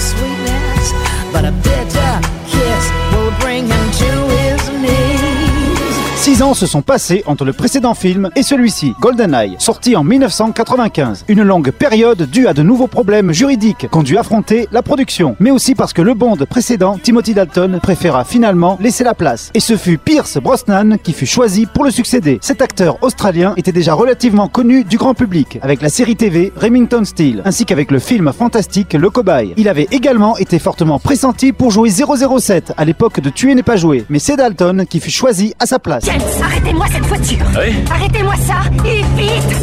Sweetness, but a bitter kiss will bring him to. Six ans se sont passés entre le précédent film et celui-ci, GoldenEye, sorti en 1995. Une longue période due à de nouveaux problèmes juridiques qu'ont dû affronter la production, mais aussi parce que le Bond précédent, Timothy Dalton, préféra finalement laisser la place. Et ce fut Pierce Brosnan qui fut choisi pour le succéder. Cet acteur australien était déjà relativement connu du grand public, avec la série TV Remington Steel, ainsi qu'avec le film fantastique Le Cobaye. Il avait également été fortement pressenti pour jouer 007 à l'époque de Tuer n'est pas joué, mais c'est Dalton qui fut choisi à sa place. James, arrêtez-moi cette voiture. Oui Arrêtez-moi ça Et vite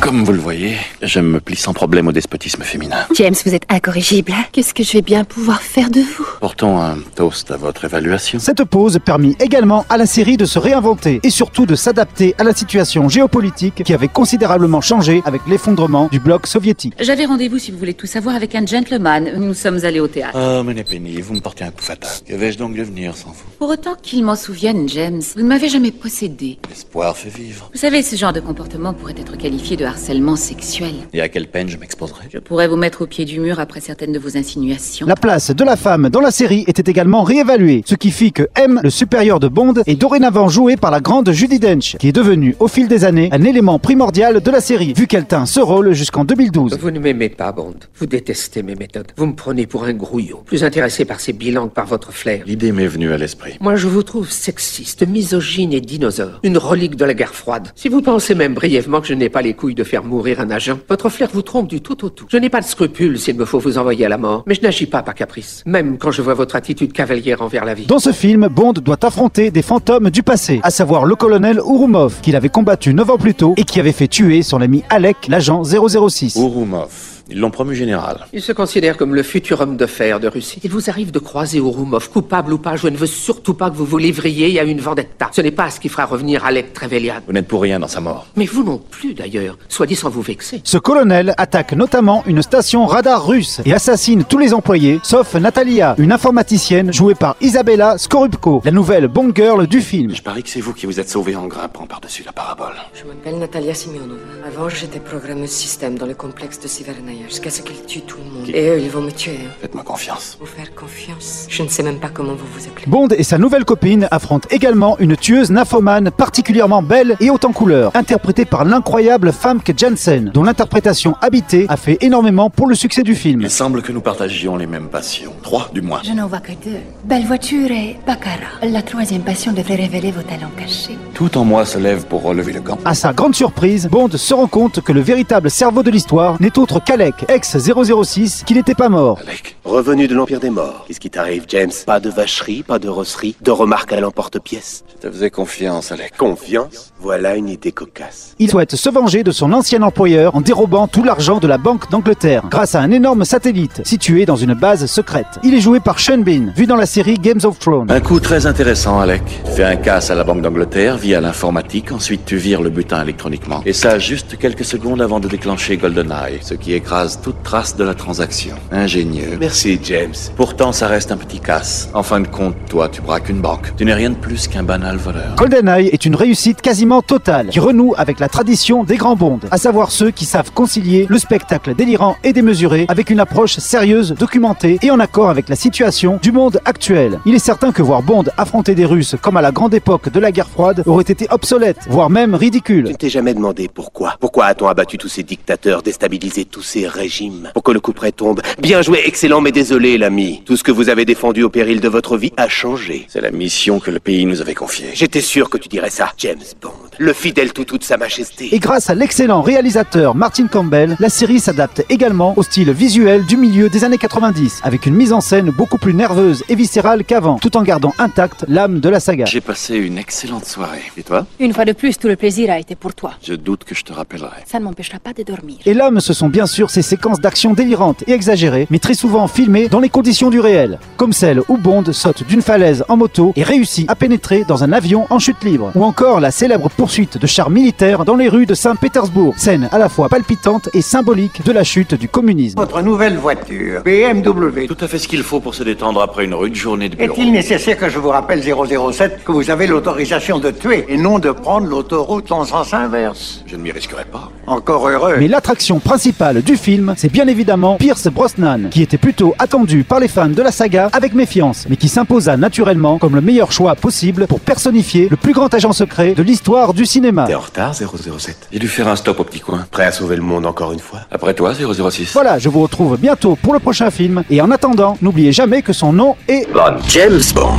Comme vous le voyez, je me plie sans problème au despotisme féminin. James, vous êtes incorrigible. Qu'est-ce que je vais bien pouvoir faire de vous? Portons un toast à votre évaluation. Cette pause permit également à la série de se réinventer et surtout de s'adapter à la situation géopolitique qui avait considérablement changé avec l'effondrement du bloc soviétique. J'avais rendez-vous, si vous voulez tout savoir, avec un gentleman. Nous sommes allés au théâtre. Oh, mon Penny, vous me portez un coup fatal. Que vais-je donc devenir sans vous? Pour autant qu'il m'en souvienne, James, vous ne m'avez jamais possédé. L'espoir fait vivre. Vous savez, ce genre de comportement pourrait être qualifié de harcèlement sexuel. Et à quelle peine je m'exposerai? Je pourrais vous mettre au pied du mur après certaines de vos insinuations. La place de la femme dans la série était également réévaluée, ce qui fit que M, le supérieur de Bond, est dorénavant joué par la grande Judy Dench, qui est devenue, au fil des années, un élément primordial de la série, vu qu'elle tint ce rôle jusqu'en 2012. Vous ne m'aimez pas, Bond. Vous détestez mes méthodes. Vous me prenez pour un grouillon, plus intéressé par ces bilans que par votre flair. L'idée m'est venue à l'esprit. Moi, je vous trouve sexiste, misogyne et dinosaure. Une relique de la guerre froide. Si vous pensez même brièvement que je n'ai pas les couilles de faire mourir un agent, votre flair vous trompe du tout au tout. Je n'ai pas de scrupules s'il me faut vous envoyer à la mort, mais je n'agis pas par caprice. Même quand je vois votre attitude cavalière envers la vie. Dans ce film, Bond doit affronter des fantômes du passé, à savoir le colonel Urumov, qu'il avait combattu 9 ans plus tôt et qui avait fait tuer son ami Alec, l'agent 006. Urumov. Ils l'ont promu général. Il se considère comme le futur homme de fer de Russie. Il vous arrive de croiser Urumov, coupable ou pas, je ne veux surtout pas que vous vous livriez à une vendetta. Ce n'est pas ce qui fera revenir Alec Trevelyan. Vous n'êtes pour rien dans sa mort. Mais vous non plus, d'ailleurs. Soit dit sans vous vexer. Ce colonel attaque notamment une station radar russe et assassine tous les employés, sauf Natalia, une informaticienne jouée par Isabella Skorupko, la nouvelle Bond girl du film. Je parie que c'est vous qui vous êtes sauvé en grimpant par-dessus la parabole. Je m'appelle Natalia Simeonova. Avant, j'étais programmeuse système dans le complexe de Sivernaya jusqu'à ce qu'ils tuent tout le monde. Et eux, ils vont me tuer. Faites-moi confiance. Vous faire confiance. Je ne sais même pas comment vous vous appelez. Bond et sa nouvelle copine affrontent également une tueuse nymphomane particulièrement belle et haute en couleur, interprétée par l'incroyable Famke Janssen, dont l'interprétation habitée a fait énormément pour le succès du film. Il semble que nous partagions les mêmes passions. Trois, du moins. Je n'en vois que deux. Belle voiture et Baccarat. La troisième passion devrait révéler vos talents cachés. Tout en moi se lève pour relever le camp. À sa grande surprise, Bond se rend compte que le véritable cerveau de l'histoire n'est autre qu'Alec, ex-006, qui n'était pas mort. Alec. Revenu de l'Empire des Morts. Qu'est-ce qui t'arrive, James? Pas de vacherie, pas de rosserie, de remarques à l'emporte-pièce. Je te faisais confiance, Alec. Confiance? Voilà une idée cocasse. Il souhaite se venger de son ancien employeur en dérobant tout l'argent de la Banque d'Angleterre grâce à un énorme satellite situé dans une base secrète. Il est joué par Sean Bean, vu dans la série Games of Thrones. Un coup très intéressant, Alec. Tu fais un casse à la Banque d'Angleterre via l'informatique, ensuite tu vires le butin électroniquement. Et ça juste quelques secondes avant de déclencher GoldenEye, ce qui écrase toute trace de la transaction. Ingénieux. Merci, James. Pourtant, ça reste un petit casse. En fin de compte, toi, tu braques une banque. Tu n'es rien de plus qu'un banal voleur. GoldenEye est une réussite quasiment totale qui renoue avec la tradition des grands bonds, à savoir ceux qui savent concilier le spectacle délirant et démesuré avec une approche sérieuse, documentée et en accord avec la situation du monde actuel. Il est certain que voir Bond affronter des Russes comme à la grande époque de la guerre froide aurait été obsolète, voire même Tu ridicule. ne t'es jamais demandé pourquoi Pourquoi a-t-on abattu tous ces dictateurs, déstabilisé tous ces régimes Pour que le coup près tombe Bien joué, excellent, mais désolé, l'ami. Tout ce que vous avez défendu au péril de votre vie a changé. C'est la mission que le pays nous avait confiée. J'étais sûr que tu dirais ça, James Bond. Le fidèle toutou de sa majesté. Et grâce à l'excellent réalisateur Martin Campbell, la série s'adapte également au style visuel du milieu des années 90, avec une mise en scène beaucoup plus nerveuse et viscérale qu'avant, tout en gardant intacte l'âme de la saga. J'ai passé une excellente soirée. Et toi? Une fois de plus, tout le plaisir a été pour toi. Je doute que je te rappellerai. Ça ne m'empêchera pas de dormir. Et l'âme, ce sont bien sûr ces séquences d'action délirantes et exagérées, mais très souvent filmées dans les conditions du réel, comme celle où Bond saute d'une falaise en moto et réussit à pénétrer dans un avion en chute libre, ou encore la célèbre poursuite de chars militaires dans les rues de Saint-Pétersbourg, scène à la fois palpitante et symbolique de la chute du communisme. Votre nouvelle voiture, BMW. Tout à fait ce qu'il faut pour se détendre après une rude journée de bureau. Est-il nécessaire que je vous rappelle 007 que vous avez l'autorisation de tuer et non de prendre l'autoroute en sens inverse? Je ne m'y risquerai pas. Encore heureux. Mais l'attraction principale du film, c'est bien évidemment Pierce Brosnan, qui était plutôt attendu par les fans de la saga avec méfiance, mais qui s'imposa naturellement comme le meilleur choix possible pour personnifier le plus grand agent secret de l'histoire du cinéma. T'es en retard, 007 J'ai dû faire un stop au petit coin. Prêt à sauver le monde encore une fois Après toi, 006. Voilà, je vous retrouve bientôt pour le prochain film, et en attendant, n'oubliez jamais que son nom est... James Bond.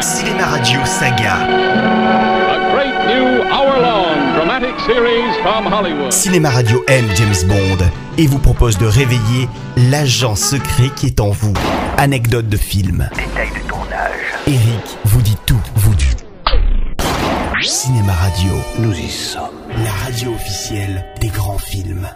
Cinéma Radio Saga. A great new hour-long dramatic series from Hollywood. Cinéma Radio aime James Bond et vous propose de réveiller l'agent secret qui est en vous. Anecdote de film. Détail de Cinéma Radio, Nous y sommes. la radio officielle des grands films.